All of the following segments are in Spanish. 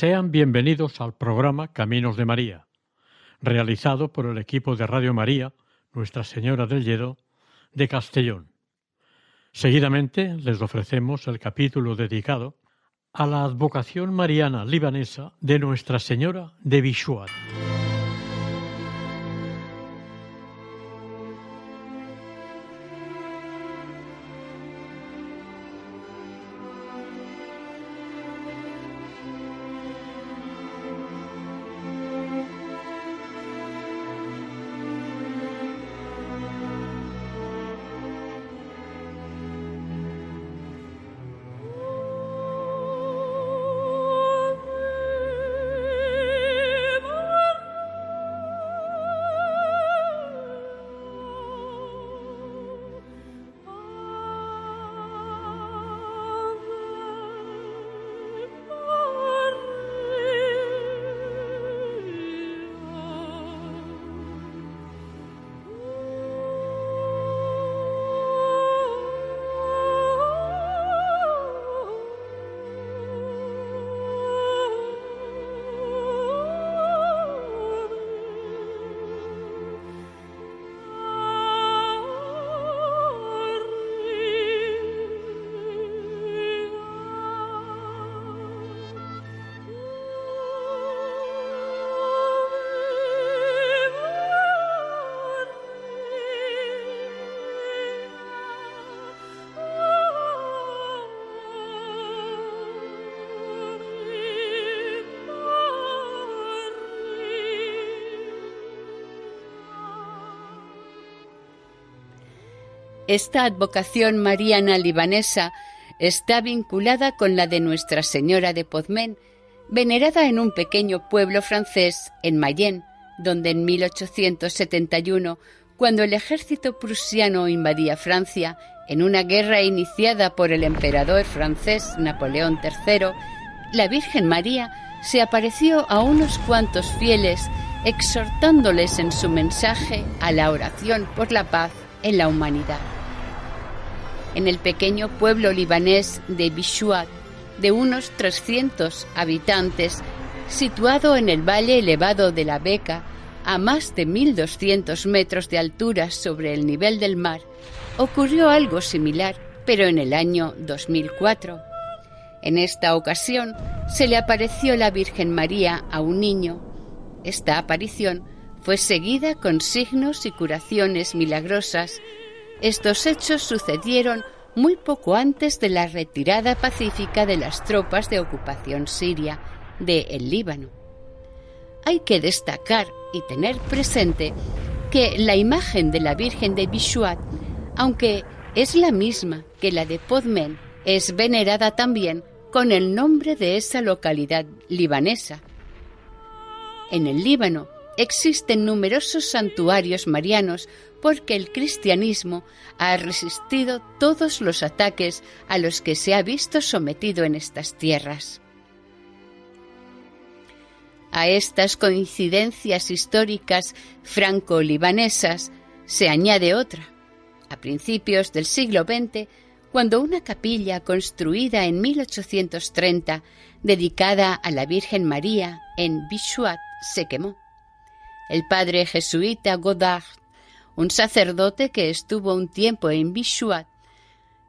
Sean bienvenidos al programa Caminos de María, realizado por el equipo de Radio María, Nuestra Señora del Lledo, de Castellón. Seguidamente les ofrecemos el capítulo dedicado a la advocación mariana libanesa de Nuestra Señora de Bishuat. Esta advocación mariana libanesa está vinculada con la de Nuestra Señora de Podmen, venerada en un pequeño pueblo francés, en Mayenne, donde en 1871, cuando el ejército prusiano invadía Francia, en una guerra iniciada por el emperador francés Napoleón III, la Virgen María se apareció a unos cuantos fieles exhortándoles en su mensaje a la oración por la paz en la humanidad. En el pequeño pueblo libanés de Bishuat, de unos 300 habitantes, situado en el valle elevado de la Beca, a más de 1.200 metros de altura sobre el nivel del mar, ocurrió algo similar, pero en el año 2004. En esta ocasión se le apareció la Virgen María a un niño. Esta aparición fue seguida con signos y curaciones milagrosas. Estos hechos sucedieron muy poco antes de la retirada pacífica de las tropas de ocupación siria de el Líbano. Hay que destacar y tener presente que la imagen de la Virgen de Bishuat, aunque es la misma que la de Podmen, es venerada también con el nombre de esa localidad libanesa. En el Líbano existen numerosos santuarios marianos porque el cristianismo ha resistido todos los ataques a los que se ha visto sometido en estas tierras. A estas coincidencias históricas franco-libanesas se añade otra. A principios del siglo XX, cuando una capilla construida en 1830, dedicada a la Virgen María en Bishuat, se quemó. El padre jesuita Godard, un sacerdote que estuvo un tiempo en Bishuat,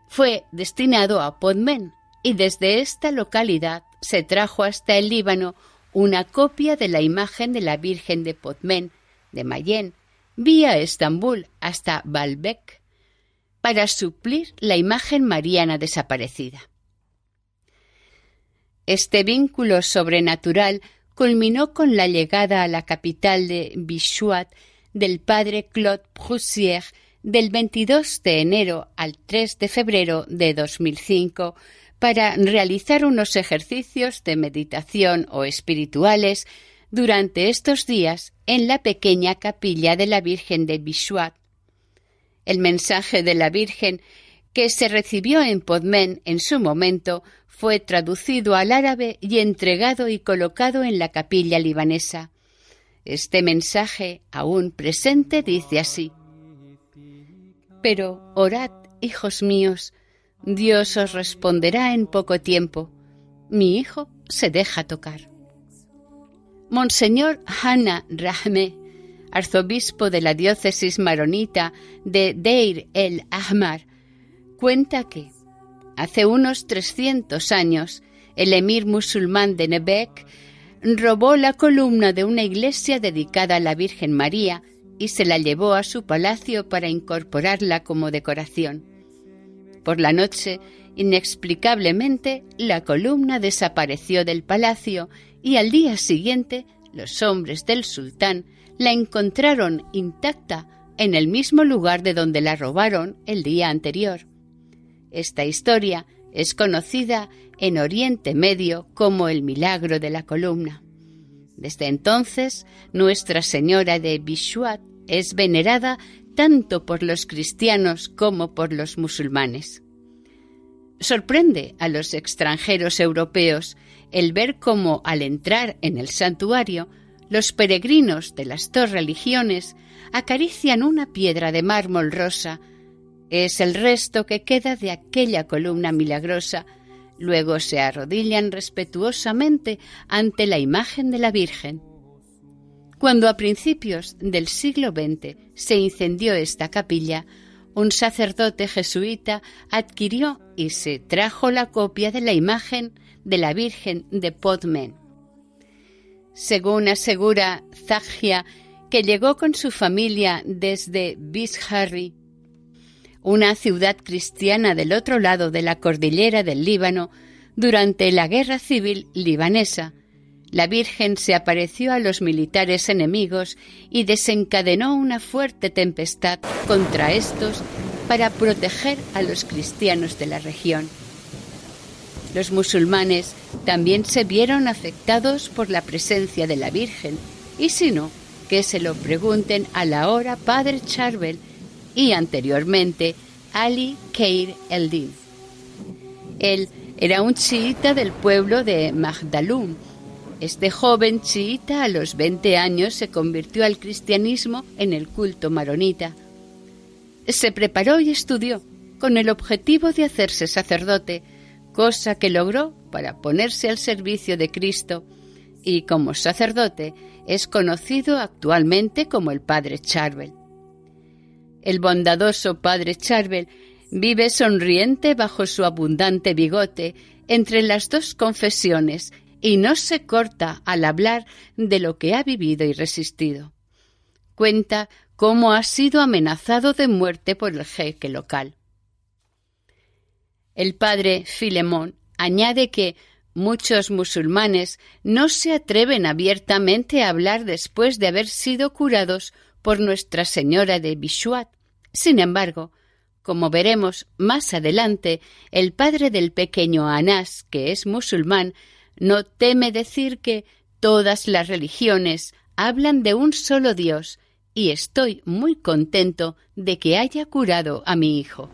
fue destinado a Podmen y desde esta localidad se trajo hasta el Líbano una copia de la imagen de la Virgen de Podmen de Mayén vía Estambul hasta Baalbek para suplir la imagen mariana desaparecida. Este vínculo sobrenatural culminó con la llegada a la capital de del padre Claude Proussier del 22 de enero al 3 de febrero de 2005 para realizar unos ejercicios de meditación o espirituales durante estos días en la pequeña capilla de la Virgen de Bishuat. El mensaje de la Virgen que se recibió en Podmen en su momento fue traducido al árabe y entregado y colocado en la capilla libanesa. Este mensaje, aún presente, dice así Pero orad, hijos míos, Dios os responderá en poco tiempo. Mi hijo se deja tocar. Monseñor Hanna Rahme, arzobispo de la diócesis maronita de Deir el Ahmar, cuenta que hace unos 300 años el emir musulmán de Nebek robó la columna de una iglesia dedicada a la Virgen María y se la llevó a su palacio para incorporarla como decoración. Por la noche, inexplicablemente, la columna desapareció del palacio y al día siguiente los hombres del sultán la encontraron intacta en el mismo lugar de donde la robaron el día anterior. Esta historia es conocida en Oriente Medio como el milagro de la columna. Desde entonces, Nuestra Señora de Bishuat es venerada tanto por los cristianos como por los musulmanes. Sorprende a los extranjeros europeos el ver cómo al entrar en el santuario los peregrinos de las dos religiones acarician una piedra de mármol rosa. Es el resto que queda de aquella columna milagrosa. Luego se arrodillan respetuosamente ante la imagen de la Virgen. Cuando a principios del siglo XX se incendió esta capilla, un sacerdote jesuita adquirió y se trajo la copia de la imagen de la Virgen de Podmen. Según asegura Zagia, que llegó con su familia desde Bisharri, una ciudad cristiana del otro lado de la cordillera del Líbano, durante la guerra civil libanesa, la Virgen se apareció a los militares enemigos y desencadenó una fuerte tempestad contra estos para proteger a los cristianos de la región. Los musulmanes también se vieron afectados por la presencia de la Virgen, y si no, que se lo pregunten a la hora Padre Charbel y anteriormente Ali Keir Eldin. Él era un chiita del pueblo de Magdalum, este joven chiita a los 20 años se convirtió al cristianismo en el culto maronita. Se preparó y estudió con el objetivo de hacerse sacerdote, cosa que logró para ponerse al servicio de Cristo y como sacerdote es conocido actualmente como el Padre Charbel. El bondadoso Padre Charbel vive sonriente bajo su abundante bigote entre las dos confesiones y no se corta al hablar de lo que ha vivido y resistido. Cuenta cómo ha sido amenazado de muerte por el jeque local. El padre Filemón añade que muchos musulmanes no se atreven abiertamente a hablar después de haber sido curados por Nuestra Señora de Bishuat. Sin embargo, como veremos más adelante, el padre del pequeño Anás, que es musulmán, no teme decir que todas las religiones hablan de un solo Dios y estoy muy contento de que haya curado a mi hijo.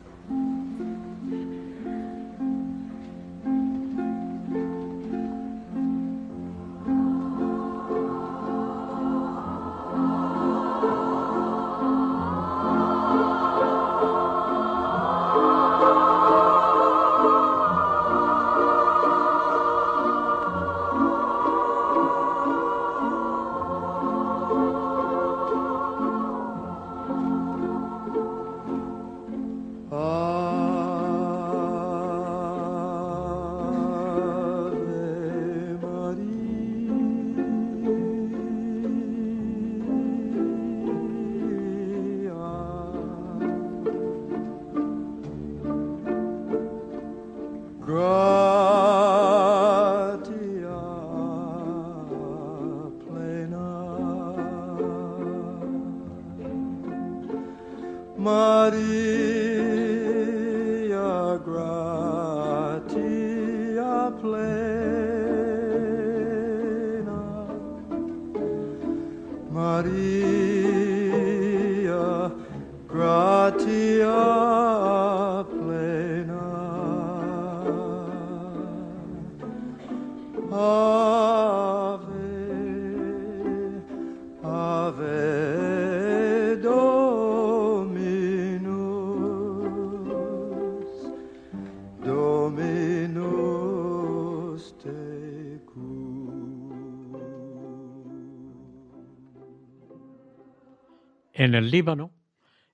En el Líbano,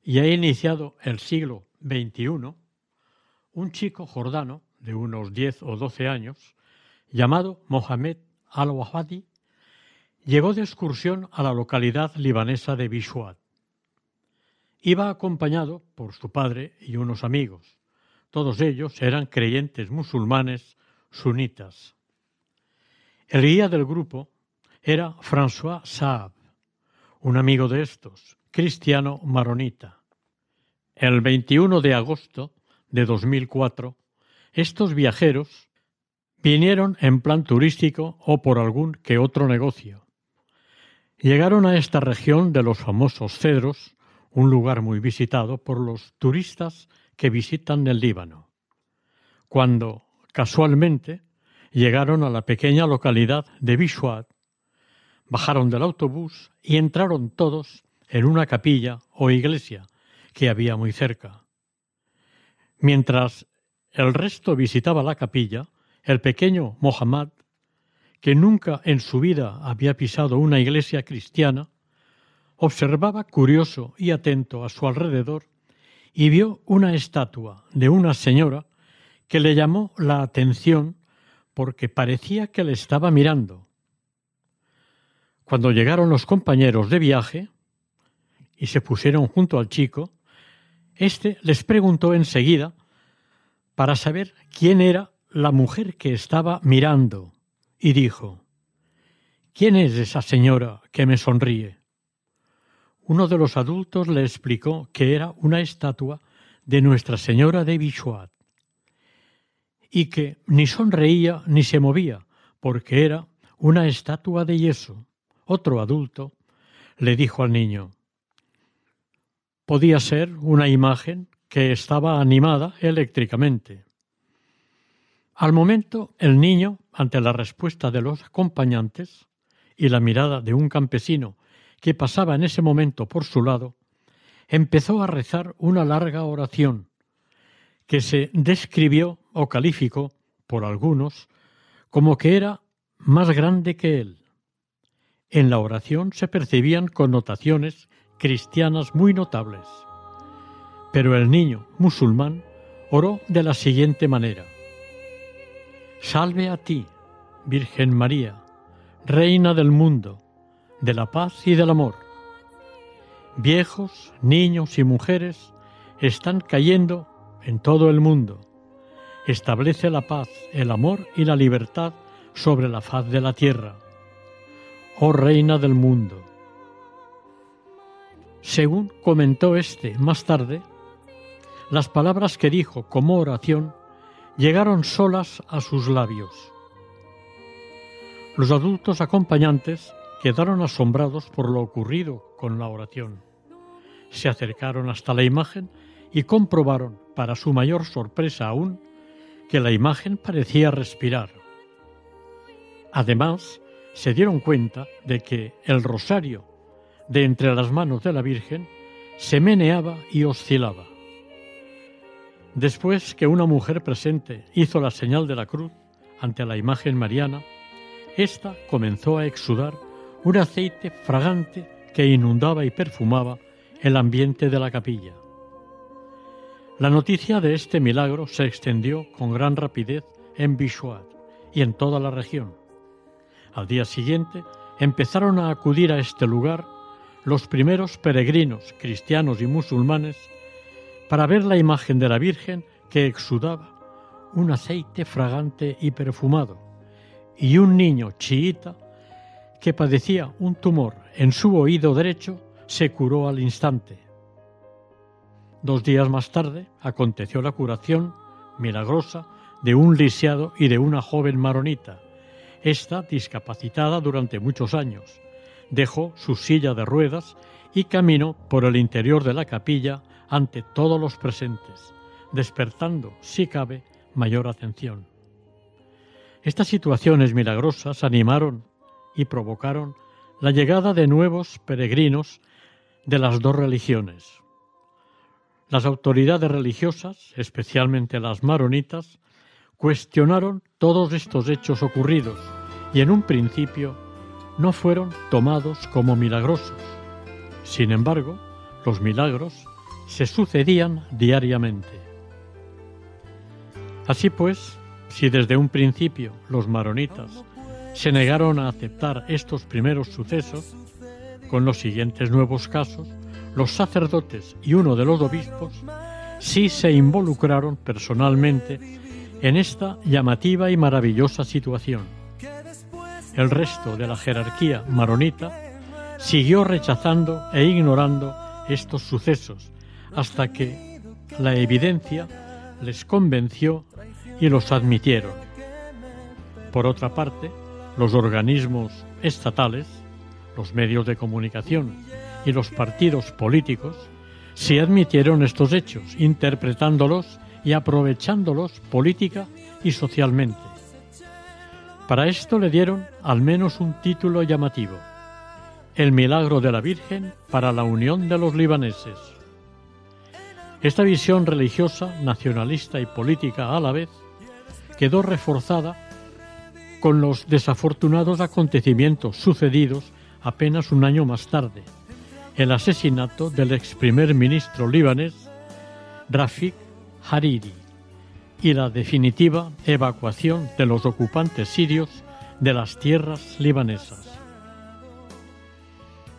y ha iniciado el siglo XXI, un chico jordano de unos 10 o 12 años, llamado Mohamed al-Wahadi, llegó de excursión a la localidad libanesa de Bishwat. Iba acompañado por su padre y unos amigos. Todos ellos eran creyentes musulmanes sunitas. El guía del grupo era François Saab, un amigo de estos, cristiano maronita. El 21 de agosto de 2004, estos viajeros vinieron en plan turístico o por algún que otro negocio. Llegaron a esta región de los famosos cedros, un lugar muy visitado por los turistas que visitan el Líbano. Cuando, casualmente, llegaron a la pequeña localidad de Bishwat, bajaron del autobús y entraron todos en una capilla o iglesia que había muy cerca. Mientras el resto visitaba la capilla, el pequeño Mohammad, que nunca en su vida había pisado una iglesia cristiana, observaba curioso y atento a su alrededor y vio una estatua de una señora que le llamó la atención porque parecía que le estaba mirando. Cuando llegaron los compañeros de viaje y se pusieron junto al chico, éste les preguntó enseguida para saber quién era la mujer que estaba mirando y dijo ¿Quién es esa señora que me sonríe? Uno de los adultos le explicó que era una estatua de Nuestra Señora de Bishwat y que ni sonreía ni se movía porque era una estatua de yeso. Otro adulto le dijo al niño podía ser una imagen que estaba animada eléctricamente. Al momento, el niño, ante la respuesta de los acompañantes y la mirada de un campesino que pasaba en ese momento por su lado, empezó a rezar una larga oración que se describió o calificó por algunos como que era más grande que él. En la oración se percibían connotaciones cristianas muy notables. Pero el niño musulmán oró de la siguiente manera. Salve a ti, Virgen María, Reina del mundo, de la paz y del amor. Viejos, niños y mujeres están cayendo en todo el mundo. Establece la paz, el amor y la libertad sobre la faz de la tierra. Oh Reina del mundo. Según comentó éste más tarde, las palabras que dijo como oración llegaron solas a sus labios. Los adultos acompañantes quedaron asombrados por lo ocurrido con la oración. Se acercaron hasta la imagen y comprobaron, para su mayor sorpresa aún, que la imagen parecía respirar. Además, se dieron cuenta de que el rosario de entre las manos de la Virgen se meneaba y oscilaba. Después que una mujer presente hizo la señal de la cruz ante la imagen mariana, ésta comenzó a exudar un aceite fragante que inundaba y perfumaba el ambiente de la capilla. La noticia de este milagro se extendió con gran rapidez en Bishwat y en toda la región. Al día siguiente empezaron a acudir a este lugar los primeros peregrinos cristianos y musulmanes para ver la imagen de la Virgen que exudaba un aceite fragante y perfumado, y un niño chiita que padecía un tumor en su oído derecho se curó al instante. Dos días más tarde aconteció la curación milagrosa de un lisiado y de una joven maronita, esta discapacitada durante muchos años. Dejó su silla de ruedas y caminó por el interior de la capilla ante todos los presentes, despertando, si cabe, mayor atención. Estas situaciones milagrosas animaron y provocaron la llegada de nuevos peregrinos de las dos religiones. Las autoridades religiosas, especialmente las maronitas, cuestionaron todos estos hechos ocurridos y en un principio no fueron tomados como milagrosos. Sin embargo, los milagros se sucedían diariamente. Así pues, si desde un principio los maronitas se negaron a aceptar estos primeros sucesos, con los siguientes nuevos casos, los sacerdotes y uno de los obispos sí se involucraron personalmente en esta llamativa y maravillosa situación. El resto de la jerarquía maronita siguió rechazando e ignorando estos sucesos hasta que la evidencia les convenció y los admitieron. Por otra parte, los organismos estatales, los medios de comunicación y los partidos políticos sí admitieron estos hechos, interpretándolos y aprovechándolos política y socialmente. Para esto le dieron al menos un título llamativo, el milagro de la Virgen para la unión de los libaneses. Esta visión religiosa, nacionalista y política a la vez quedó reforzada con los desafortunados acontecimientos sucedidos apenas un año más tarde, el asesinato del ex primer ministro libanés Rafik Hariri y la definitiva evacuación de los ocupantes sirios de las tierras libanesas.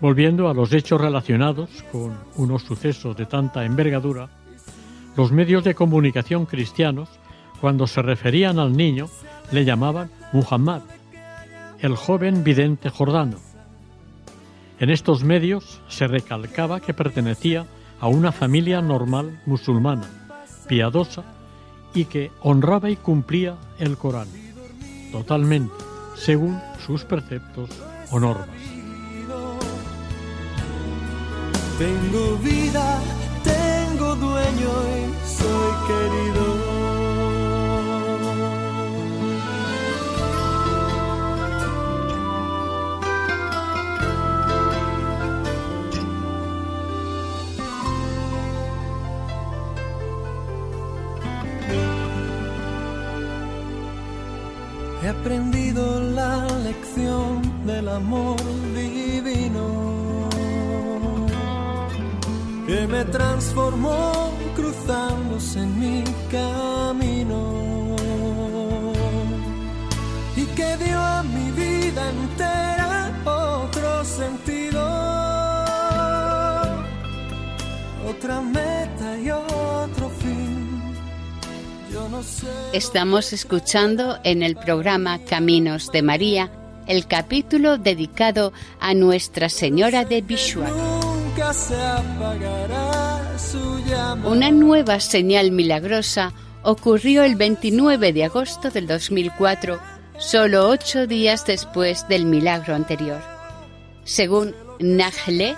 Volviendo a los hechos relacionados con unos sucesos de tanta envergadura, los medios de comunicación cristianos, cuando se referían al niño, le llamaban Muhammad, el joven vidente jordano. En estos medios se recalcaba que pertenecía a una familia normal musulmana, piadosa y que honraba y cumplía el Corán, totalmente según sus preceptos o normas. Tengo vida, tengo dueño y soy querido. Lección del amor divino que me transformó cruzándose en mi camino y que dio a mi vida entera otro sentido, otra meta y otro fin. Yo no sé. Estamos escuchando en el programa Caminos de María el capítulo dedicado a Nuestra Señora de llama. Una nueva señal milagrosa ocurrió el 29 de agosto del 2004, solo ocho días después del milagro anterior. Según Nagle,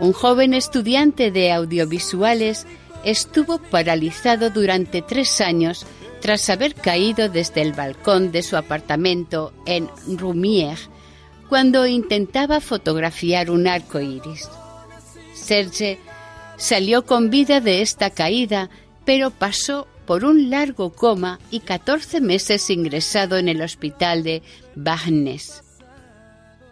un joven estudiante de audiovisuales estuvo paralizado durante tres años tras haber caído desde el balcón de su apartamento en Rumier cuando intentaba fotografiar un arco iris. Serge salió con vida de esta caída, pero pasó por un largo coma y 14 meses ingresado en el hospital de Bagnes.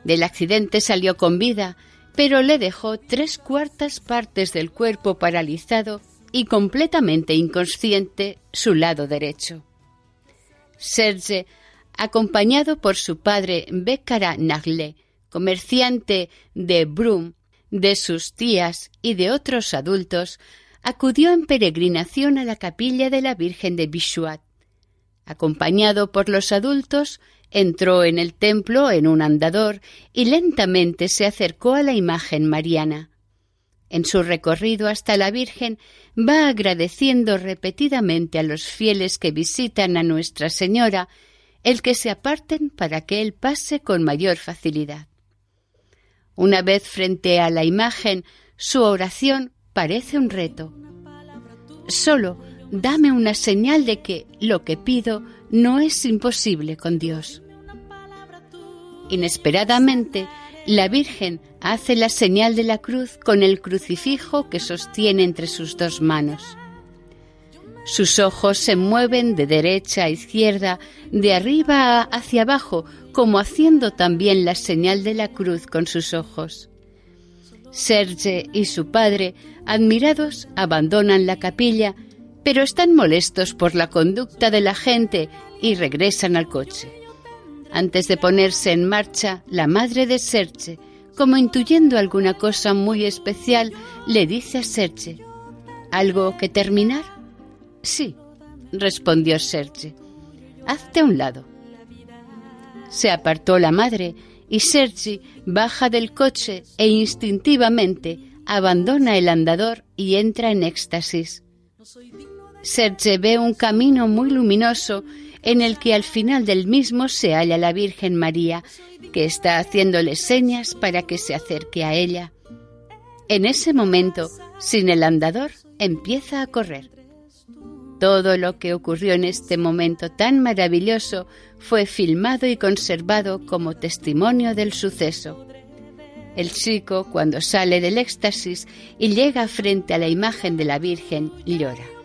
Del accidente salió con vida, pero le dejó tres cuartas partes del cuerpo paralizado y completamente inconsciente su lado derecho. Serge, acompañado por su padre Becara Nagle, comerciante de Brum, de sus tías y de otros adultos, acudió en peregrinación a la capilla de la Virgen de Bishuat. Acompañado por los adultos, entró en el templo en un andador y lentamente se acercó a la imagen mariana. En su recorrido hasta la Virgen va agradeciendo repetidamente a los fieles que visitan a Nuestra Señora el que se aparten para que Él pase con mayor facilidad. Una vez frente a la imagen, su oración parece un reto. Solo dame una señal de que lo que pido no es imposible con Dios. Inesperadamente, la Virgen hace la señal de la cruz con el crucifijo que sostiene entre sus dos manos. Sus ojos se mueven de derecha a izquierda, de arriba hacia abajo, como haciendo también la señal de la cruz con sus ojos. Serge y su padre, admirados, abandonan la capilla, pero están molestos por la conducta de la gente y regresan al coche. Antes de ponerse en marcha, la madre de Serge, como intuyendo alguna cosa muy especial, le dice a Serge, ¿algo que terminar? Sí, respondió Serge. Hazte a un lado. Se apartó la madre y Sergi baja del coche e instintivamente abandona el andador y entra en éxtasis. Serge ve un camino muy luminoso en el que al final del mismo se halla la Virgen María, que está haciéndole señas para que se acerque a ella. En ese momento, sin el andador, empieza a correr. Todo lo que ocurrió en este momento tan maravilloso fue filmado y conservado como testimonio del suceso. El chico, cuando sale del éxtasis y llega frente a la imagen de la Virgen, llora.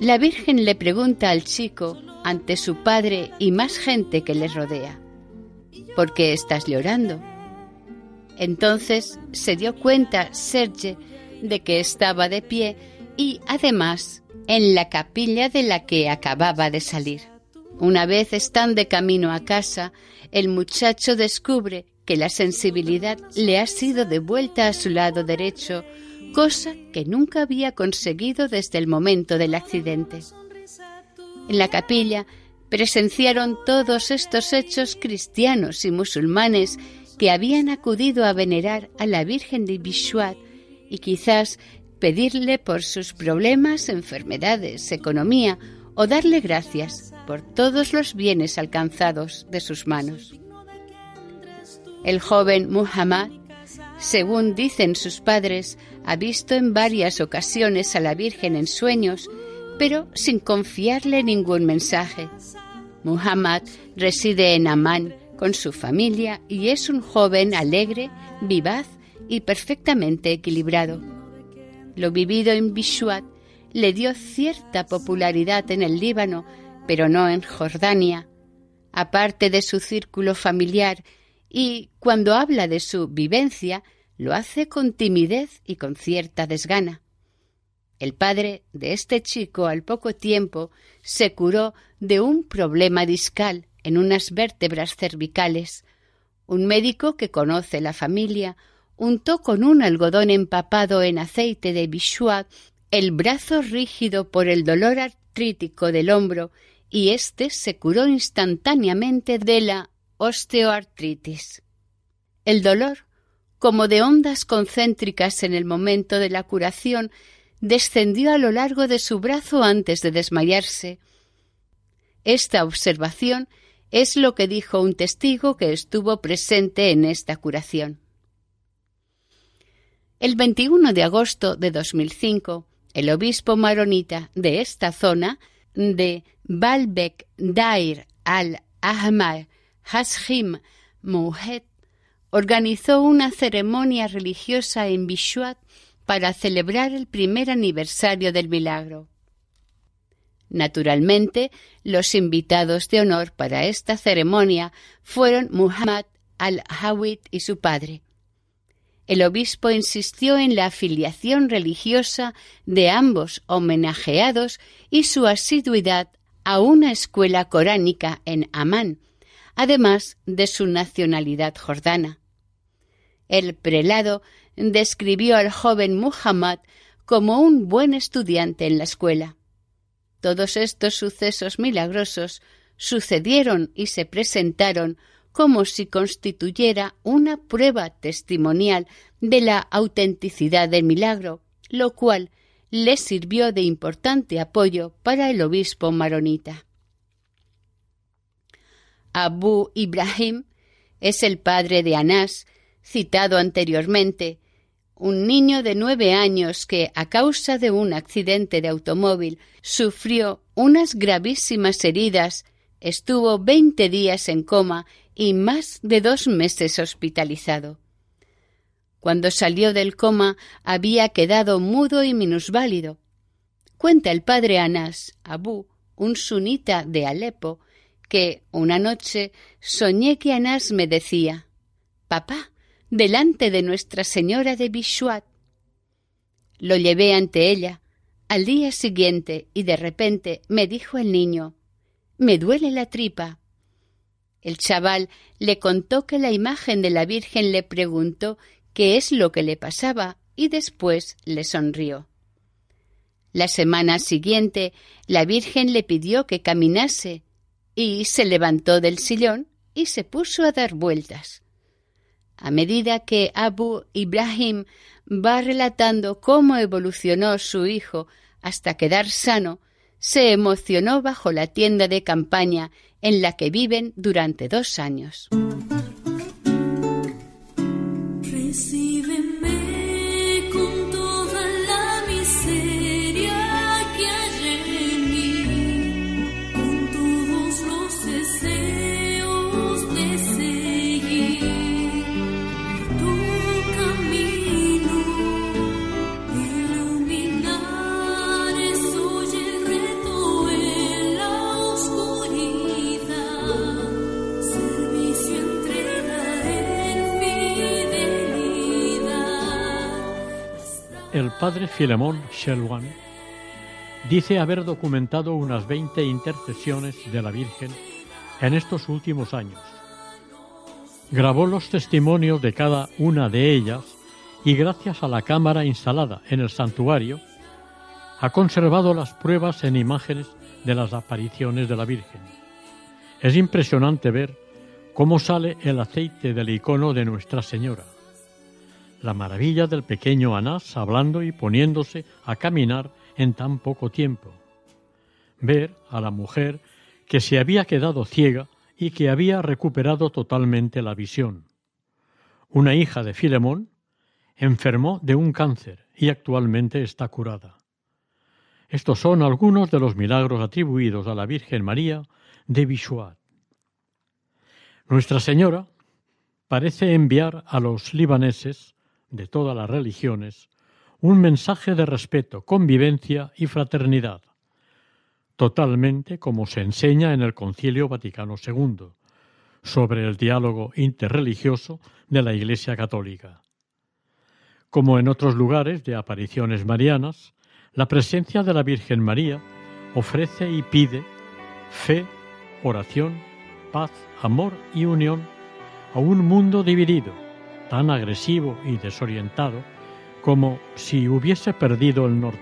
La Virgen le pregunta al chico, ante su padre y más gente que le rodea, ¿por qué estás llorando? Entonces se dio cuenta Serge de que estaba de pie y además en la capilla de la que acababa de salir. Una vez están de camino a casa, el muchacho descubre que la sensibilidad le ha sido devuelta a su lado derecho, cosa que nunca había conseguido desde el momento del accidente. En la capilla presenciaron todos estos hechos cristianos y musulmanes que habían acudido a venerar a la Virgen de Bishuat y quizás pedirle por sus problemas, enfermedades, economía o darle gracias por todos los bienes alcanzados de sus manos. El joven Muhammad, según dicen sus padres, ha visto en varias ocasiones a la Virgen en sueños, pero sin confiarle ningún mensaje. Muhammad reside en Amán con su familia y es un joven alegre, vivaz y perfectamente equilibrado. Lo vivido en Bishuat le dio cierta popularidad en el Líbano, pero no en Jordania, aparte de su círculo familiar, y cuando habla de su vivencia, lo hace con timidez y con cierta desgana. El padre de este chico al poco tiempo se curó de un problema discal en unas vértebras cervicales. Un médico que conoce la familia untó con un algodón empapado en aceite de bichua el brazo rígido por el dolor artrítico del hombro y éste se curó instantáneamente de la osteoartritis. El dolor, como de ondas concéntricas en el momento de la curación, descendió a lo largo de su brazo antes de desmayarse. Esta observación es lo que dijo un testigo que estuvo presente en esta curación. El 21 de agosto de 2005, el obispo maronita de esta zona, de Baalbek Dair al-Ahmar Hashim Mouhed, organizó una ceremonia religiosa en Bishuat para celebrar el primer aniversario del milagro. Naturalmente, los invitados de honor para esta ceremonia fueron Muhammad al-Hawit y su padre, el obispo insistió en la afiliación religiosa de ambos homenajeados y su asiduidad a una escuela coránica en Amán, además de su nacionalidad jordana. El prelado describió al joven Muhammad como un buen estudiante en la escuela. Todos estos sucesos milagrosos sucedieron y se presentaron como si constituyera una prueba testimonial de la autenticidad del milagro, lo cual le sirvió de importante apoyo para el obispo maronita. Abu Ibrahim es el padre de Anás, citado anteriormente, un niño de nueve años que, a causa de un accidente de automóvil, sufrió unas gravísimas heridas, estuvo veinte días en coma y más de dos meses hospitalizado. Cuando salió del coma había quedado mudo y minusválido. Cuenta el padre Anás, Abu, un sunita de Alepo, que una noche soñé que Anás me decía Papá, delante de Nuestra Señora de Bishuat. Lo llevé ante ella al día siguiente y de repente me dijo el niño Me duele la tripa. El chaval le contó que la imagen de la Virgen le preguntó qué es lo que le pasaba y después le sonrió. La semana siguiente la Virgen le pidió que caminase y se levantó del sillón y se puso a dar vueltas. A medida que Abu Ibrahim va relatando cómo evolucionó su hijo hasta quedar sano, se emocionó bajo la tienda de campaña en la que viven durante dos años. El padre Filemón Shelwan dice haber documentado unas 20 intercesiones de la Virgen en estos últimos años. Grabó los testimonios de cada una de ellas y gracias a la cámara instalada en el santuario, ha conservado las pruebas en imágenes de las apariciones de la Virgen. Es impresionante ver cómo sale el aceite del icono de Nuestra Señora la maravilla del pequeño Anás hablando y poniéndose a caminar en tan poco tiempo. Ver a la mujer que se había quedado ciega y que había recuperado totalmente la visión. Una hija de Filemón enfermó de un cáncer y actualmente está curada. Estos son algunos de los milagros atribuidos a la Virgen María de Bishuat. Nuestra Señora parece enviar a los libaneses de todas las religiones un mensaje de respeto, convivencia y fraternidad, totalmente como se enseña en el Concilio Vaticano II, sobre el diálogo interreligioso de la Iglesia Católica. Como en otros lugares de apariciones marianas, la presencia de la Virgen María ofrece y pide fe, oración, paz, amor y unión a un mundo dividido, tan agresivo y desorientado como si hubiese perdido el norte.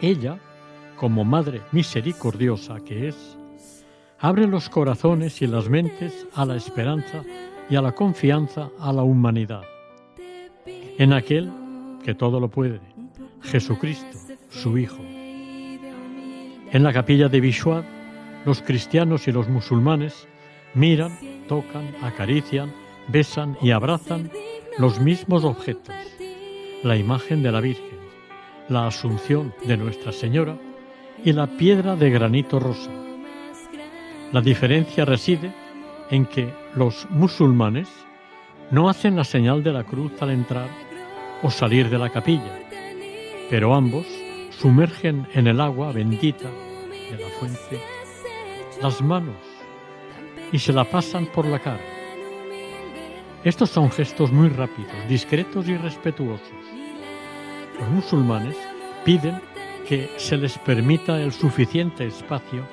Ella, como Madre misericordiosa que es, abre los corazones y las mentes a la esperanza y a la confianza a la humanidad, en aquel que todo lo puede, Jesucristo, su Hijo. En la capilla de Bishuat, los cristianos y los musulmanes miran, tocan, acarician, besan y abrazan los mismos objetos, la imagen de la Virgen, la Asunción de Nuestra Señora y la piedra de granito rosa. La diferencia reside en que los musulmanes no hacen la señal de la cruz al entrar o salir de la capilla, pero ambos sumergen en el agua bendita de la fuente las manos y se la pasan por la cara estos son gestos muy rápidos, discretos y respetuosos. Los musulmanes piden que se les permita el suficiente espacio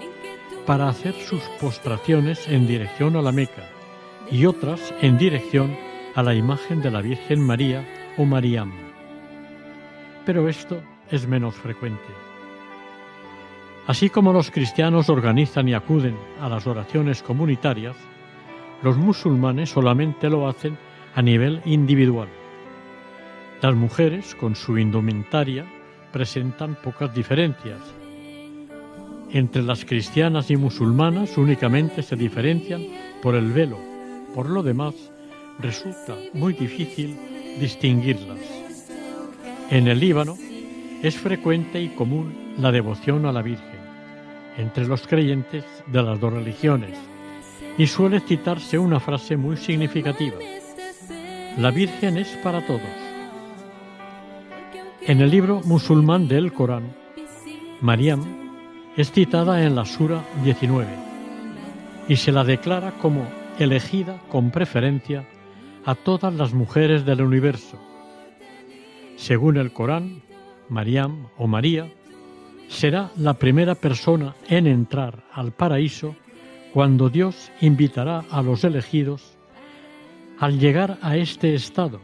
para hacer sus postraciones en dirección a la Meca y otras en dirección a la imagen de la Virgen María o Mariam. Pero esto es menos frecuente. Así como los cristianos organizan y acuden a las oraciones comunitarias, los musulmanes solamente lo hacen a nivel individual. Las mujeres, con su indumentaria, presentan pocas diferencias. Entre las cristianas y musulmanas únicamente se diferencian por el velo. Por lo demás, resulta muy difícil distinguirlas. En el Líbano es frecuente y común la devoción a la Virgen entre los creyentes de las dos religiones y suele citarse una frase muy significativa. La Virgen es para todos. En el libro musulmán del Corán, Mariam es citada en la Sura 19 y se la declara como elegida con preferencia a todas las mujeres del universo. Según el Corán, Mariam o María será la primera persona en entrar al paraíso cuando Dios invitará a los elegidos al llegar a este estado,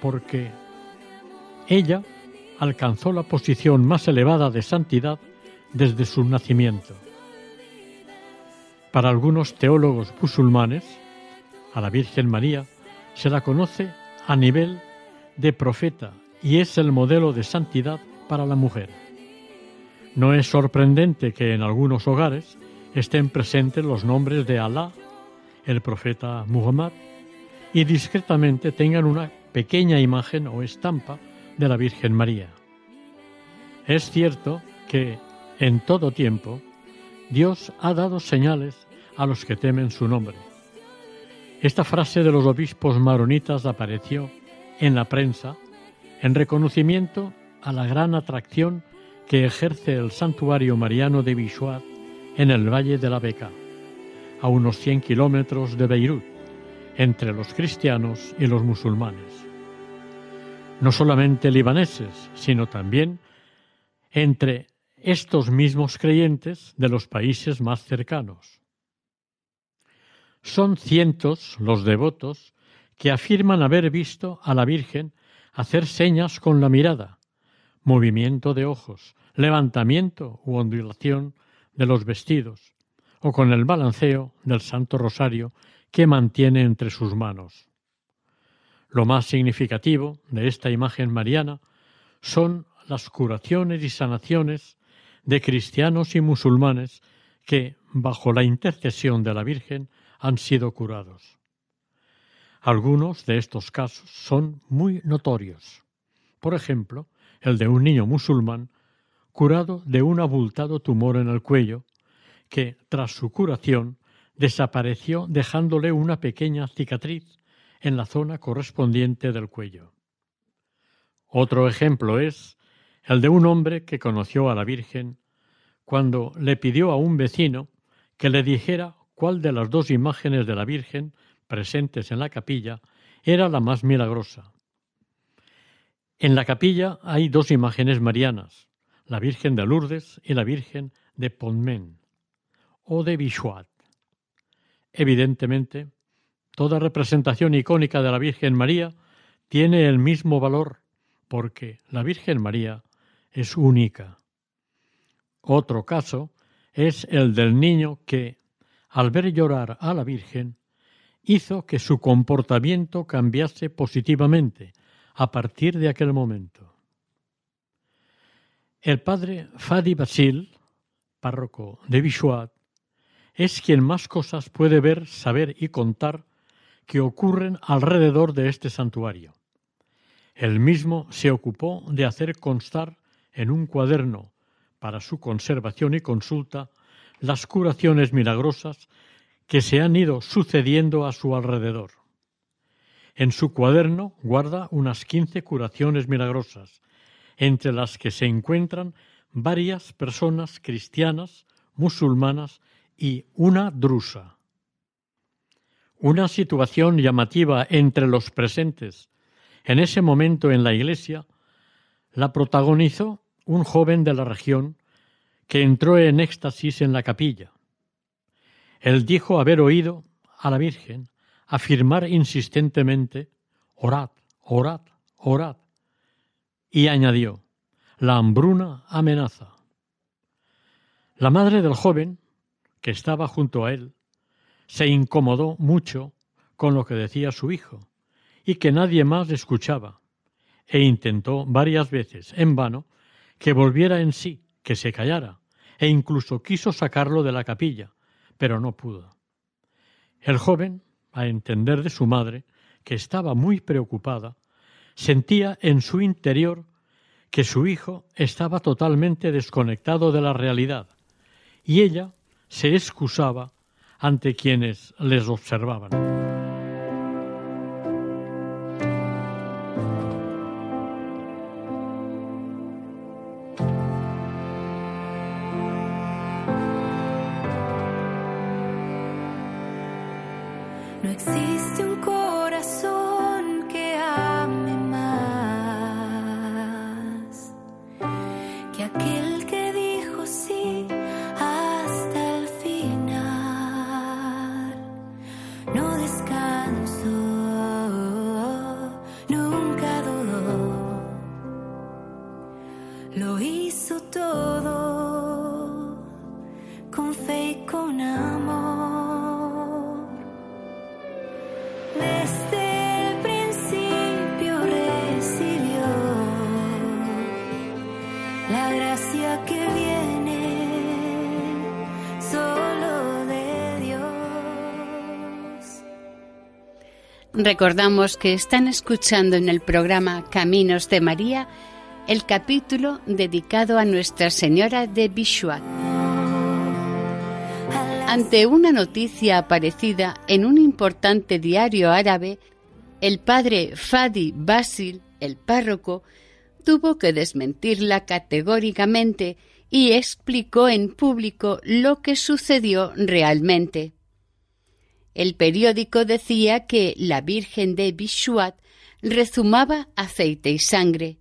porque ella alcanzó la posición más elevada de santidad desde su nacimiento. Para algunos teólogos musulmanes, a la Virgen María se la conoce a nivel de profeta y es el modelo de santidad para la mujer. No es sorprendente que en algunos hogares estén presentes los nombres de Alá, el profeta Muhammad, y discretamente tengan una pequeña imagen o estampa de la Virgen María. Es cierto que en todo tiempo Dios ha dado señales a los que temen su nombre. Esta frase de los obispos maronitas apareció en la prensa en reconocimiento a la gran atracción que ejerce el santuario mariano de Bishwat en el Valle de la Beca, a unos 100 kilómetros de Beirut, entre los cristianos y los musulmanes. No solamente libaneses, sino también entre estos mismos creyentes de los países más cercanos. Son cientos los devotos que afirman haber visto a la Virgen hacer señas con la mirada, movimiento de ojos, levantamiento u ondulación de los vestidos, o con el balanceo del Santo Rosario que mantiene entre sus manos. Lo más significativo de esta imagen mariana son las curaciones y sanaciones de cristianos y musulmanes que, bajo la intercesión de la Virgen, han sido curados. Algunos de estos casos son muy notorios. Por ejemplo, el de un niño musulmán curado de un abultado tumor en el cuello, que, tras su curación, desapareció dejándole una pequeña cicatriz en la zona correspondiente del cuello. Otro ejemplo es el de un hombre que conoció a la Virgen cuando le pidió a un vecino que le dijera cuál de las dos imágenes de la Virgen presentes en la capilla era la más milagrosa. En la capilla hay dos imágenes marianas, la Virgen de Lourdes y la Virgen de Pontmen o de Bichuat. Evidentemente, toda representación icónica de la Virgen María tiene el mismo valor porque la Virgen María es única. Otro caso es el del niño que, al ver llorar a la Virgen, hizo que su comportamiento cambiase positivamente a partir de aquel momento. El padre Fadi Basil, párroco de Bichuat, es quien más cosas puede ver, saber y contar que ocurren alrededor de este santuario. Él mismo se ocupó de hacer constar en un cuaderno para su conservación y consulta las curaciones milagrosas que se han ido sucediendo a su alrededor. En su cuaderno guarda unas quince curaciones milagrosas, entre las que se encuentran varias personas cristianas, musulmanas y una drusa. Una situación llamativa entre los presentes en ese momento en la iglesia la protagonizó un joven de la región que entró en éxtasis en la capilla. Él dijo haber oído a la Virgen afirmar insistentemente Orad, orad, orad. Y añadió La hambruna amenaza. La madre del joven, que estaba junto a él, se incomodó mucho con lo que decía su hijo y que nadie más escuchaba, e intentó varias veces, en vano, que volviera en sí, que se callara, e incluso quiso sacarlo de la capilla, pero no pudo. El joven, a entender de su madre, que estaba muy preocupada, sentía en su interior que su hijo estaba totalmente desconectado de la realidad, y ella se excusaba ante quienes les observaban. Recordamos que están escuchando en el programa Caminos de María el capítulo dedicado a Nuestra Señora de Bishuat. Ante una noticia aparecida en un importante diario árabe, el padre Fadi Basil, el párroco, tuvo que desmentirla categóricamente y explicó en público lo que sucedió realmente. El periódico decía que la Virgen de Bishuat rezumaba aceite y sangre.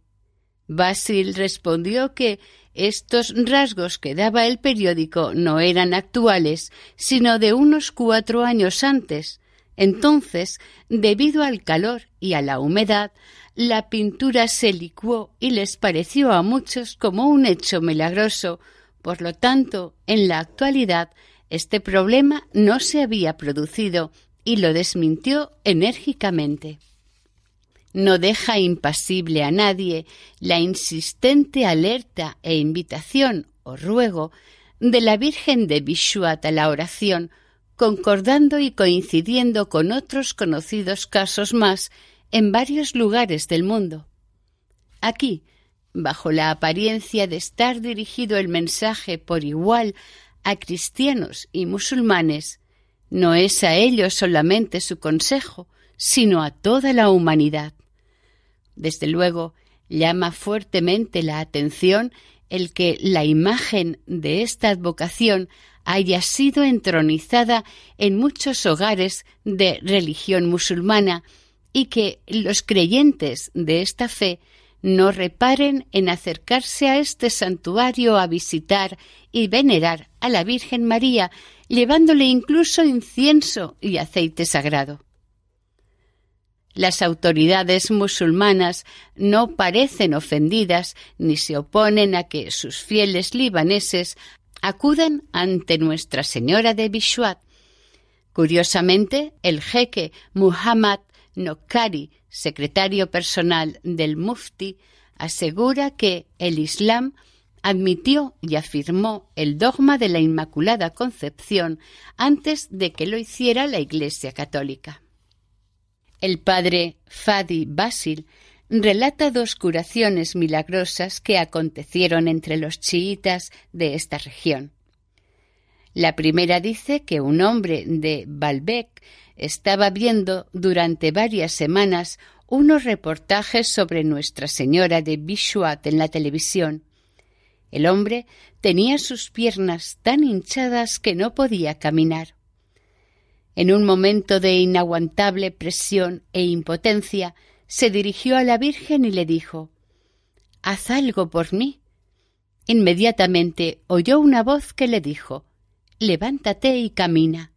Basil respondió que estos rasgos que daba el periódico no eran actuales, sino de unos cuatro años antes. Entonces, debido al calor y a la humedad, la pintura se licuó y les pareció a muchos como un hecho milagroso. Por lo tanto, en la actualidad, este problema no se había producido y lo desmintió enérgicamente no deja impasible a nadie la insistente alerta e invitación o ruego de la Virgen de Bishuat a la oración, concordando y coincidiendo con otros conocidos casos más en varios lugares del mundo. Aquí, bajo la apariencia de estar dirigido el mensaje por igual a cristianos y musulmanes, no es a ellos solamente su consejo, sino a toda la humanidad. Desde luego, llama fuertemente la atención el que la imagen de esta advocación haya sido entronizada en muchos hogares de religión musulmana y que los creyentes de esta fe no reparen en acercarse a este santuario a visitar y venerar a la Virgen María, llevándole incluso incienso y aceite sagrado. Las autoridades musulmanas no parecen ofendidas ni se oponen a que sus fieles libaneses acudan ante Nuestra Señora de Bishuat. Curiosamente, el jeque Muhammad Nokkari, secretario personal del Mufti, asegura que el Islam admitió y afirmó el dogma de la Inmaculada Concepción antes de que lo hiciera la Iglesia Católica. El padre Fadi Basil relata dos curaciones milagrosas que acontecieron entre los chiitas de esta región. La primera dice que un hombre de Baalbek estaba viendo durante varias semanas unos reportajes sobre Nuestra Señora de Bishuat en la televisión. El hombre tenía sus piernas tan hinchadas que no podía caminar. En un momento de inaguantable presión e impotencia, se dirigió a la Virgen y le dijo Haz algo por mí. Inmediatamente oyó una voz que le dijo Levántate y camina.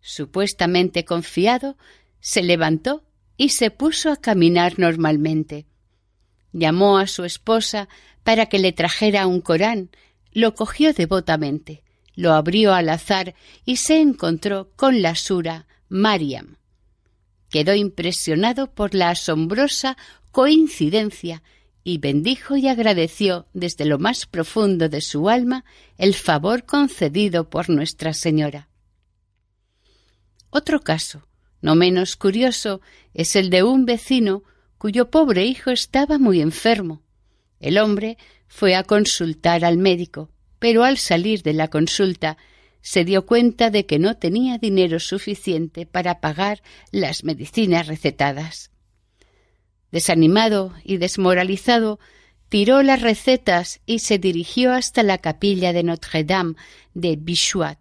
Supuestamente confiado, se levantó y se puso a caminar normalmente. Llamó a su esposa para que le trajera un Corán, lo cogió devotamente, lo abrió al azar y se encontró con la sura Mariam. Quedó impresionado por la asombrosa coincidencia y bendijo y agradeció desde lo más profundo de su alma el favor concedido por Nuestra Señora. Otro caso, no menos curioso, es el de un vecino cuyo pobre hijo estaba muy enfermo. El hombre fue a consultar al médico, pero al salir de la consulta se dio cuenta de que no tenía dinero suficiente para pagar las medicinas recetadas. Desanimado y desmoralizado, tiró las recetas y se dirigió hasta la capilla de Notre-Dame de Bichouat.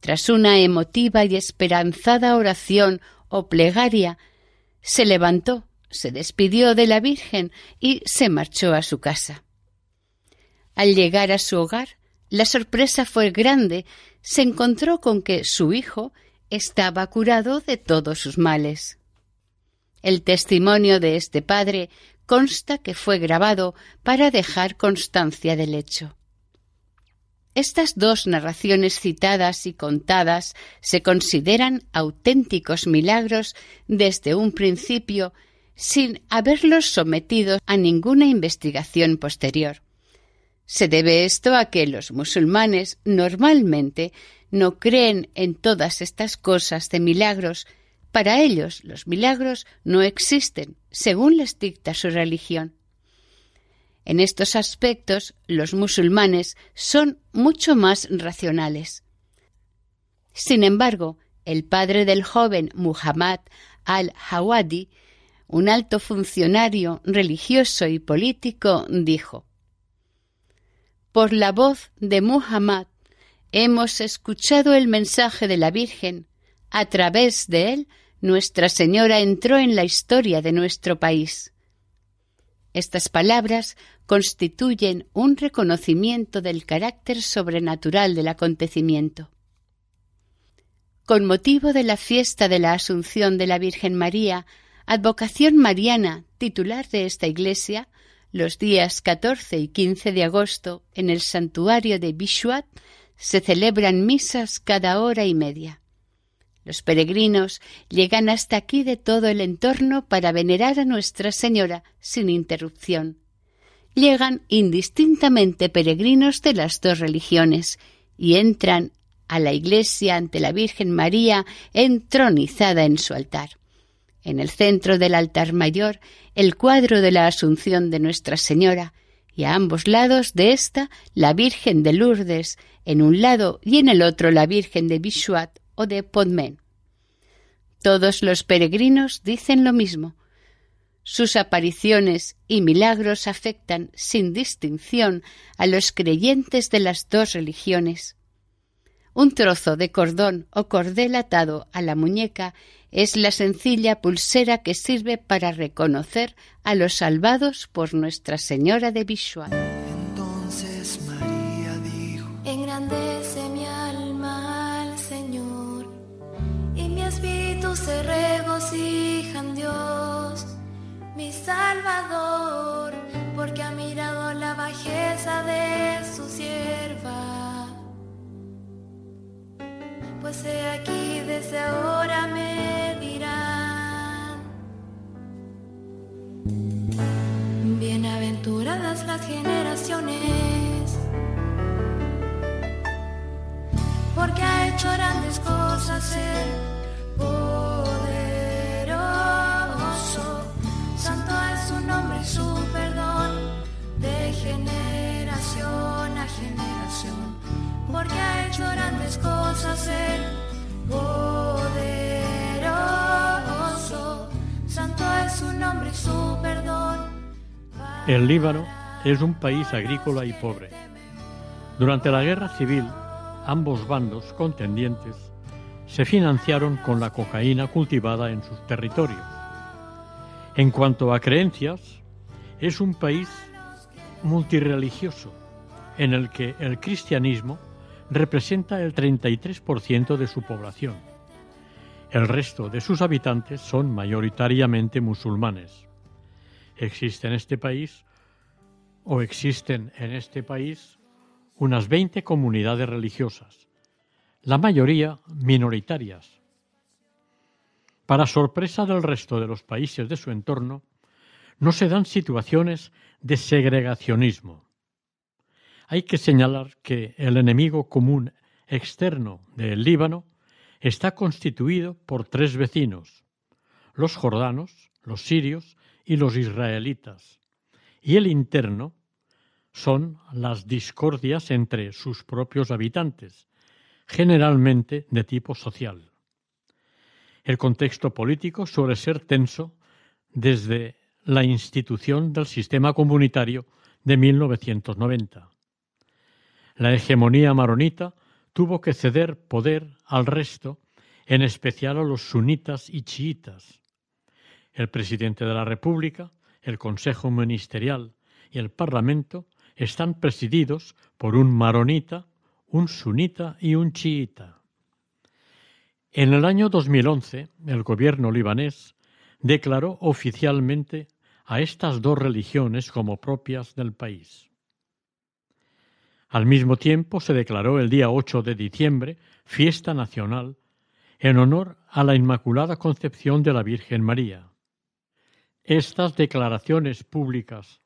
Tras una emotiva y esperanzada oración o plegaria, se levantó, se despidió de la Virgen y se marchó a su casa. Al llegar a su hogar, la sorpresa fue grande. Se encontró con que su hijo estaba curado de todos sus males. El testimonio de este padre consta que fue grabado para dejar constancia del hecho. Estas dos narraciones citadas y contadas se consideran auténticos milagros desde un principio sin haberlos sometido a ninguna investigación posterior. Se debe esto a que los musulmanes normalmente no creen en todas estas cosas de milagros. Para ellos los milagros no existen, según les dicta su religión. En estos aspectos los musulmanes son mucho más racionales. Sin embargo, el padre del joven Muhammad al-Hawadi, un alto funcionario religioso y político, dijo por la voz de Muhammad hemos escuchado el mensaje de la Virgen. A través de él, Nuestra Señora entró en la historia de nuestro país. Estas palabras constituyen un reconocimiento del carácter sobrenatural del acontecimiento. Con motivo de la fiesta de la Asunción de la Virgen María, advocación mariana titular de esta iglesia, los días 14 y 15 de agosto, en el santuario de Bishuat, se celebran misas cada hora y media. Los peregrinos llegan hasta aquí de todo el entorno para venerar a Nuestra Señora sin interrupción. Llegan indistintamente peregrinos de las dos religiones y entran a la iglesia ante la Virgen María entronizada en su altar. En el centro del altar mayor, el cuadro de la Asunción de Nuestra Señora, y a ambos lados de ésta la Virgen de Lourdes, en un lado y en el otro la Virgen de Bishuat o de Podmen. Todos los peregrinos dicen lo mismo. Sus apariciones y milagros afectan sin distinción a los creyentes de las dos religiones. Un trozo de cordón o cordel atado a la muñeca es la sencilla pulsera que sirve para reconocer a los salvados por Nuestra Señora de Bishuat. Entonces María dijo, Engrandece mi alma al Señor y mi espíritu se regocija en Dios, mi Salvador, Pues he aquí desde ahora me dirán, bienaventuradas las generaciones, porque ha hecho grandes cosas el poderoso, santo es su nombre y su perdón, de generación a generación porque ha hecho grandes cosas el poderoso. Santo es su nombre y su perdón. El Líbano es un país agrícola y pobre. Durante la guerra civil, ambos bandos contendientes se financiaron con la cocaína cultivada en sus territorios. En cuanto a creencias, es un país multireligioso en el que el cristianismo representa el 33% de su población. El resto de sus habitantes son mayoritariamente musulmanes. Existe en este país o existen en este país unas 20 comunidades religiosas, la mayoría minoritarias. Para sorpresa del resto de los países de su entorno, no se dan situaciones de segregacionismo. Hay que señalar que el enemigo común externo del Líbano está constituido por tres vecinos, los jordanos, los sirios y los israelitas, y el interno son las discordias entre sus propios habitantes, generalmente de tipo social. El contexto político suele ser tenso desde la institución del sistema comunitario de 1990. La hegemonía maronita tuvo que ceder poder al resto, en especial a los sunitas y chiitas. El presidente de la República, el Consejo Ministerial y el Parlamento están presididos por un maronita, un sunita y un chiita. En el año 2011, el gobierno libanés declaró oficialmente a estas dos religiones como propias del país. Al mismo tiempo se declaró el día 8 de diciembre fiesta nacional en honor a la Inmaculada Concepción de la Virgen María. Estas declaraciones públicas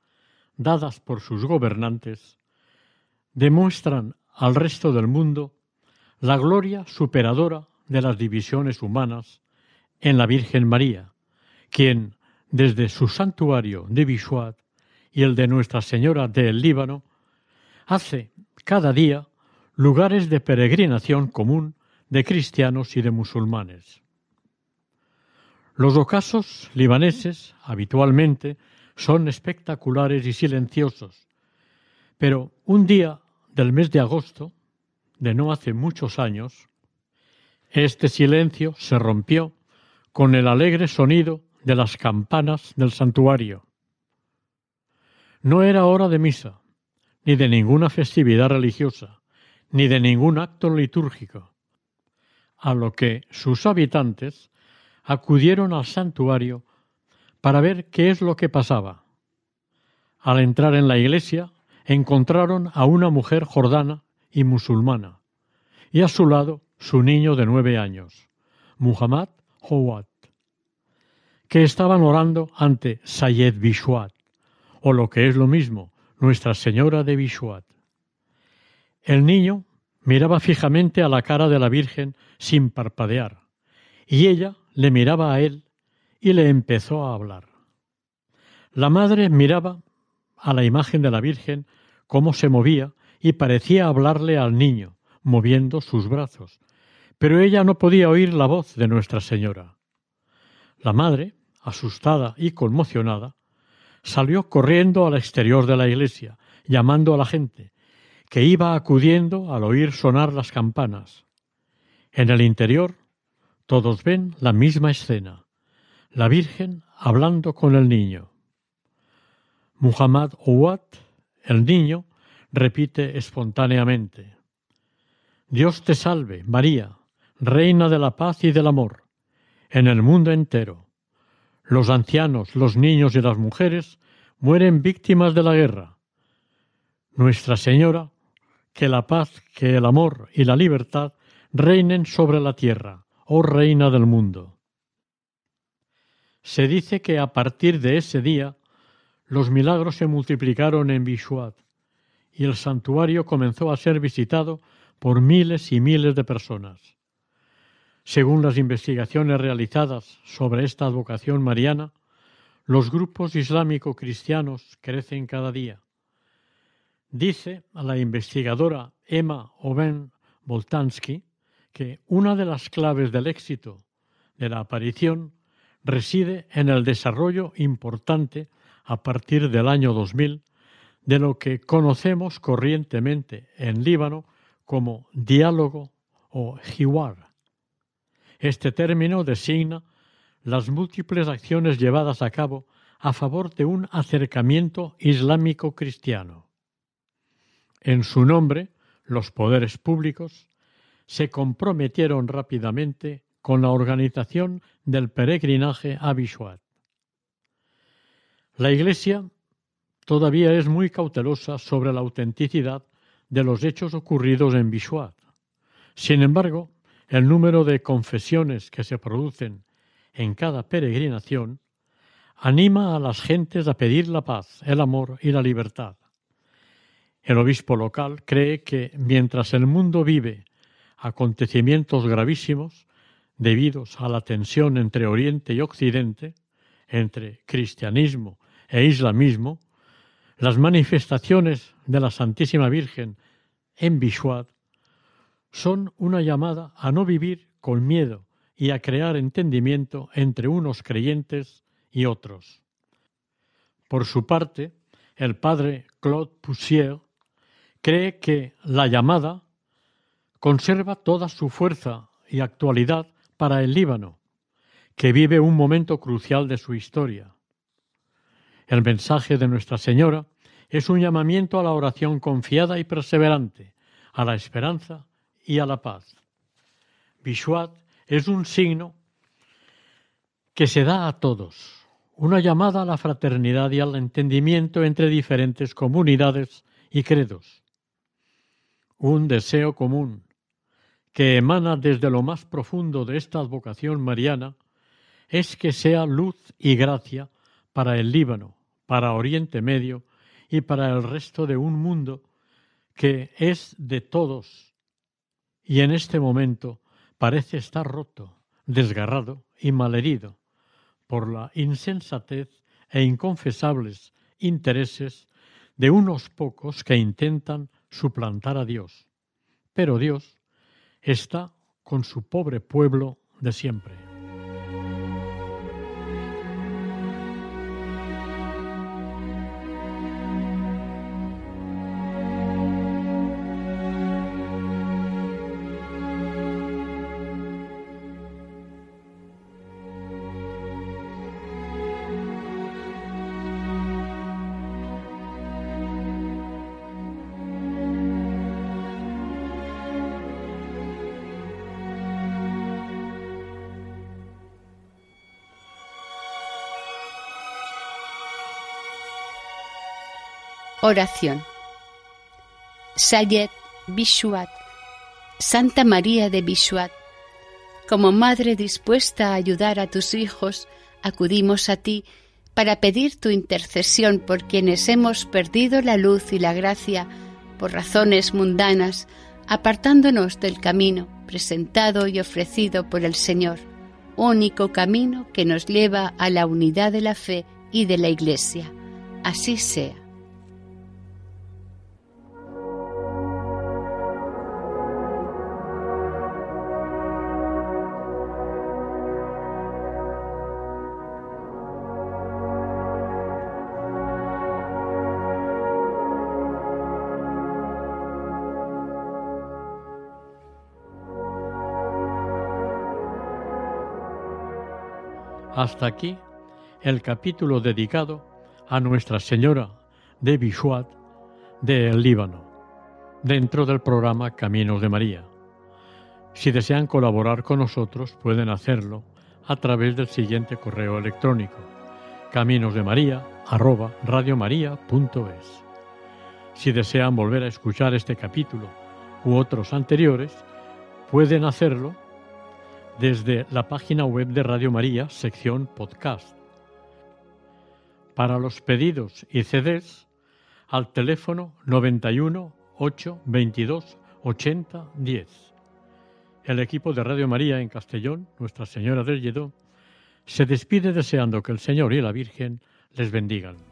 dadas por sus gobernantes demuestran al resto del mundo la gloria superadora de las divisiones humanas en la Virgen María, quien, desde su santuario de Bishuat y el de Nuestra Señora del Líbano, hace cada día lugares de peregrinación común de cristianos y de musulmanes. Los ocasos libaneses habitualmente son espectaculares y silenciosos, pero un día del mes de agosto, de no hace muchos años, este silencio se rompió con el alegre sonido de las campanas del santuario. No era hora de misa, ni de ninguna festividad religiosa, ni de ningún acto litúrgico, a lo que sus habitantes acudieron al santuario para ver qué es lo que pasaba. Al entrar en la iglesia encontraron a una mujer jordana y musulmana, y a su lado su niño de nueve años, Muhammad Howat, que estaban orando ante Sayed Bishwat, o lo que es lo mismo, nuestra Señora de Bishuat. El niño miraba fijamente a la cara de la Virgen sin parpadear, y ella le miraba a él y le empezó a hablar. La madre miraba a la imagen de la Virgen cómo se movía y parecía hablarle al niño, moviendo sus brazos, pero ella no podía oír la voz de Nuestra Señora. La madre, asustada y conmocionada, salió corriendo al exterior de la iglesia, llamando a la gente, que iba acudiendo al oír sonar las campanas. En el interior todos ven la misma escena, la Virgen hablando con el niño. Muhammad Ouad, el niño, repite espontáneamente Dios te salve, María, Reina de la paz y del amor, en el mundo entero los ancianos, los niños y las mujeres mueren víctimas de la guerra. Nuestra Señora, que la paz, que el amor y la libertad reinen sobre la tierra, oh Reina del mundo. Se dice que a partir de ese día los milagros se multiplicaron en Bishuat y el santuario comenzó a ser visitado por miles y miles de personas. Según las investigaciones realizadas sobre esta advocación mariana, los grupos islámico-cristianos crecen cada día. Dice a la investigadora Emma Oben Boltansky que una de las claves del éxito de la aparición reside en el desarrollo importante a partir del año 2000 de lo que conocemos corrientemente en Líbano como diálogo o hiwar, este término designa las múltiples acciones llevadas a cabo a favor de un acercamiento islámico cristiano. En su nombre, los poderes públicos se comprometieron rápidamente con la organización del peregrinaje a Bishwat. La Iglesia todavía es muy cautelosa sobre la autenticidad de los hechos ocurridos en Bishuat. Sin embargo, el número de confesiones que se producen en cada peregrinación anima a las gentes a pedir la paz, el amor y la libertad. El obispo local cree que mientras el mundo vive acontecimientos gravísimos debidos a la tensión entre Oriente y Occidente, entre cristianismo e islamismo, las manifestaciones de la Santísima Virgen en Bishwat son una llamada a no vivir con miedo y a crear entendimiento entre unos creyentes y otros. Por su parte, el padre Claude Poussier cree que la llamada conserva toda su fuerza y actualidad para el Líbano, que vive un momento crucial de su historia. El mensaje de Nuestra Señora es un llamamiento a la oración confiada y perseverante, a la esperanza y a la paz. Bishuat es un signo que se da a todos, una llamada a la fraternidad y al entendimiento entre diferentes comunidades y credos, un deseo común que emana desde lo más profundo de esta advocación mariana es que sea luz y gracia para el Líbano, para Oriente Medio y para el resto de un mundo que es de todos y en este momento parece estar roto, desgarrado y malherido por la insensatez e inconfesables intereses de unos pocos que intentan suplantar a Dios. Pero Dios está con su pobre pueblo de siempre. Oración. Sayed Bishuat, Santa María de Bishuat, como madre dispuesta a ayudar a tus hijos, acudimos a ti para pedir tu intercesión por quienes hemos perdido la luz y la gracia por razones mundanas, apartándonos del camino presentado y ofrecido por el Señor, único camino que nos lleva a la unidad de la fe y de la Iglesia. Así sea. Hasta aquí el capítulo dedicado a Nuestra Señora de Bishuat de El Líbano, dentro del programa Caminos de María. Si desean colaborar con nosotros, pueden hacerlo a través del siguiente correo electrónico caminosdemaria@radiomaria.es. Si desean volver a escuchar este capítulo u otros anteriores, pueden hacerlo desde la página web de Radio María, sección podcast. Para los pedidos y CDs, al teléfono 91 8 22 80 10. El equipo de Radio María en Castellón, Nuestra Señora del Lledó, se despide deseando que el Señor y la Virgen les bendigan.